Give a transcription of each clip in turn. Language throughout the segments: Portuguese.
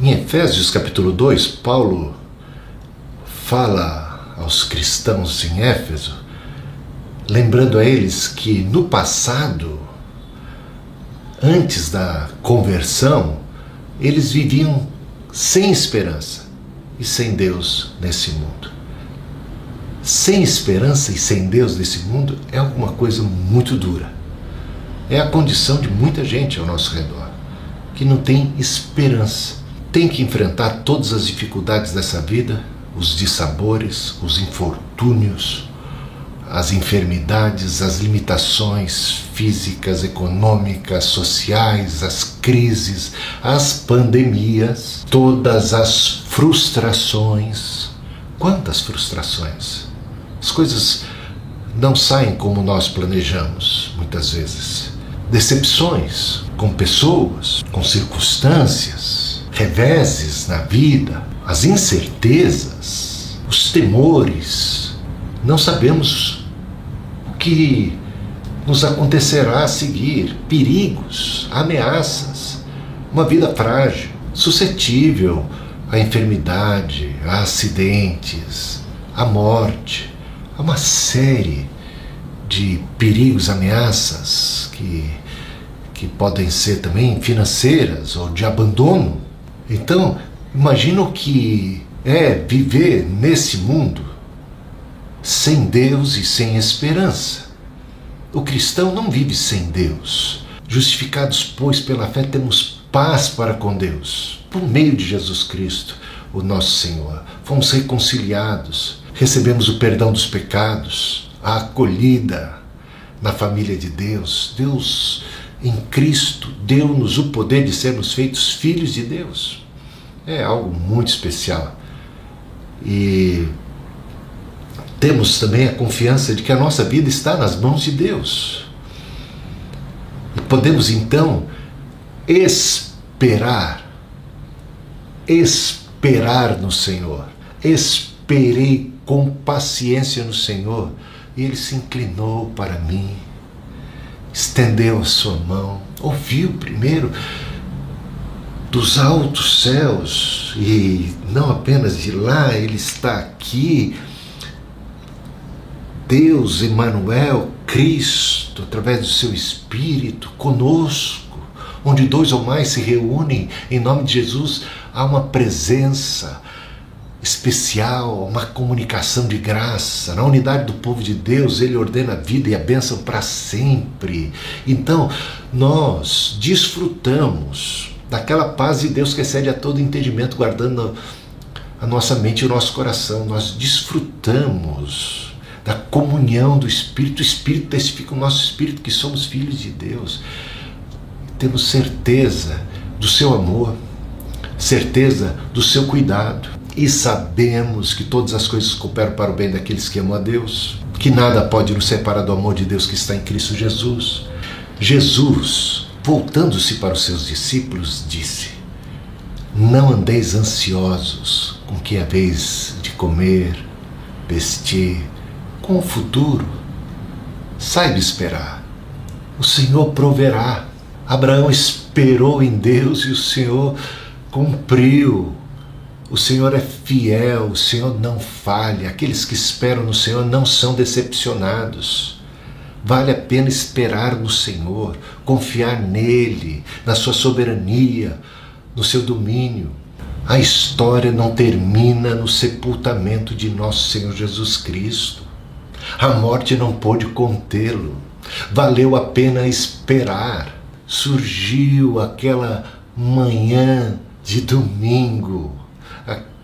Em Efésios capítulo 2, Paulo fala aos cristãos em Éfeso, lembrando a eles que no passado, antes da conversão, eles viviam sem esperança e sem Deus nesse mundo. Sem esperança e sem Deus nesse mundo é alguma coisa muito dura. É a condição de muita gente ao nosso redor, que não tem esperança. Tem que enfrentar todas as dificuldades dessa vida, os dissabores, os infortúnios, as enfermidades, as limitações físicas, econômicas, sociais, as crises, as pandemias, todas as frustrações. Quantas frustrações? As coisas não saem como nós planejamos, muitas vezes. Decepções com pessoas, com circunstâncias, reveses na vida, as incertezas, os temores. Não sabemos o que nos acontecerá a seguir, perigos, ameaças, uma vida frágil, suscetível à enfermidade, a acidentes, à morte, a uma série de perigos, ameaças que, que podem ser também financeiras ou de abandono. Então, imagina o que é viver nesse mundo sem Deus e sem esperança. O cristão não vive sem Deus. Justificados, pois, pela fé, temos paz para com Deus, por meio de Jesus Cristo, o nosso Senhor. Fomos reconciliados, recebemos o perdão dos pecados, a acolhida na família de Deus. Deus em Cristo deu-nos o poder de sermos feitos filhos de Deus. É algo muito especial. E temos também a confiança de que a nossa vida está nas mãos de Deus. E podemos então esperar, esperar no Senhor. Esperei com paciência no Senhor e ele se inclinou para mim, estendeu a sua mão, ouviu primeiro dos altos céus e não apenas de lá, ele está aqui. Deus, Emmanuel, Cristo, através do seu Espírito, conosco, onde dois ou mais se reúnem em nome de Jesus, há uma presença, especial, uma comunicação de graça. Na unidade do povo de Deus, ele ordena a vida e a bênção para sempre. Então, nós desfrutamos daquela paz de Deus que excede a todo entendimento, guardando a nossa mente e o nosso coração. Nós desfrutamos da comunhão do Espírito. O Espírito testifica o nosso espírito que somos filhos de Deus. Temos certeza do seu amor, certeza do seu cuidado e sabemos que todas as coisas cooperam para o bem daqueles que amam a Deus, que nada pode nos separar do amor de Deus que está em Cristo Jesus. Jesus, voltando-se para os seus discípulos, disse: Não andeis ansiosos com que é vez de comer, vestir, com o futuro. Saiba esperar. O Senhor proverá. Abraão esperou em Deus e o Senhor cumpriu o Senhor é fiel, o Senhor não falha. Aqueles que esperam no Senhor não são decepcionados. Vale a pena esperar no Senhor, confiar nele, na sua soberania, no seu domínio. A história não termina no sepultamento de nosso Senhor Jesus Cristo. A morte não pôde contê-lo. Valeu a pena esperar. Surgiu aquela manhã de domingo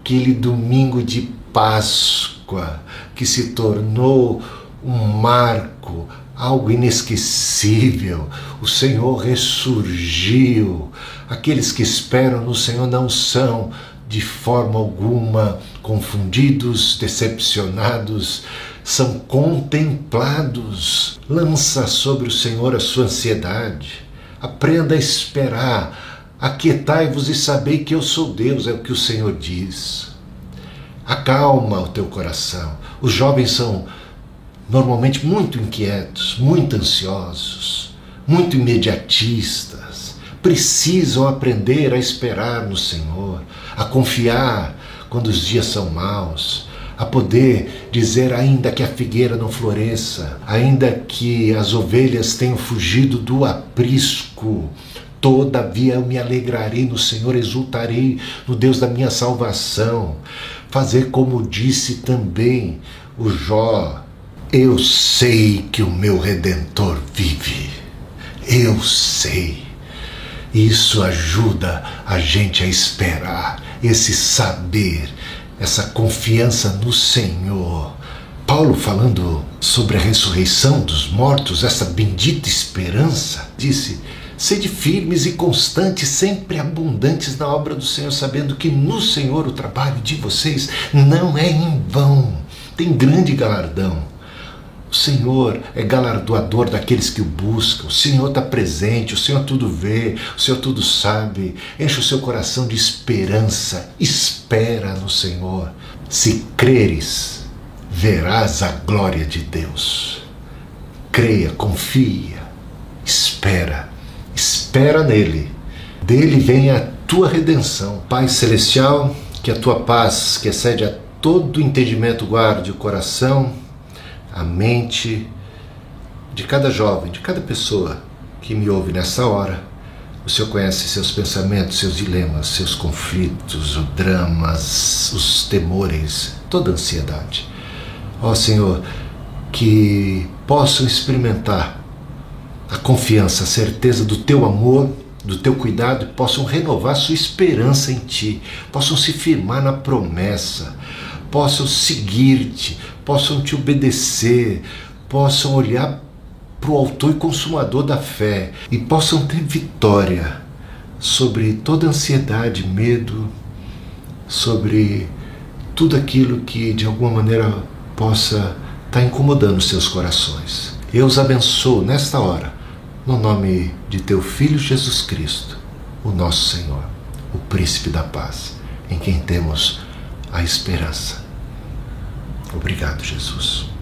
aquele domingo de Páscoa que se tornou um marco, algo inesquecível. O Senhor ressurgiu. Aqueles que esperam no Senhor não são de forma alguma confundidos, decepcionados, são contemplados. Lança sobre o Senhor a sua ansiedade. Aprenda a esperar Aquietai-vos e sabei que eu sou Deus, é o que o Senhor diz. Acalma o teu coração. Os jovens são normalmente muito inquietos, muito ansiosos, muito imediatistas. precisam aprender a esperar no Senhor, a confiar quando os dias são maus, a poder dizer, ainda que a figueira não floresça, ainda que as ovelhas tenham fugido do aprisco, todavia eu me alegrarei no Senhor, exultarei no Deus da minha salvação. Fazer como disse também o Jó: Eu sei que o meu redentor vive. Eu sei. Isso ajuda a gente a esperar, esse saber essa confiança no Senhor. Paulo, falando sobre a ressurreição dos mortos, essa bendita esperança, disse: Sede firmes e constantes, sempre abundantes na obra do Senhor, sabendo que no Senhor o trabalho de vocês não é em vão, tem grande galardão. O Senhor é galardoador daqueles que o buscam. O Senhor está presente, o Senhor tudo vê, o Senhor tudo sabe. Enche o seu coração de esperança. Espera no Senhor. Se creres, verás a glória de Deus. Creia, confia, espera, espera nele. Dele vem a tua redenção. Pai Celestial, que a tua paz, que excede a todo entendimento, guarde o coração a mente de cada jovem, de cada pessoa que me ouve nessa hora. O Senhor conhece seus pensamentos, seus dilemas, seus conflitos, os dramas, os temores, toda a ansiedade. Ó Senhor, que possam experimentar a confiança, a certeza do teu amor, do teu cuidado possam renovar sua esperança em ti, possam se firmar na promessa, possam seguir-te, possam te obedecer, possam olhar para o autor e consumador da fé e possam ter vitória sobre toda ansiedade, medo, sobre tudo aquilo que de alguma maneira possa estar tá incomodando seus corações. Eu os abençoo nesta hora, no nome de teu Filho Jesus Cristo, o nosso Senhor, o Príncipe da Paz, em quem temos a esperança. Obrigado, Jesus.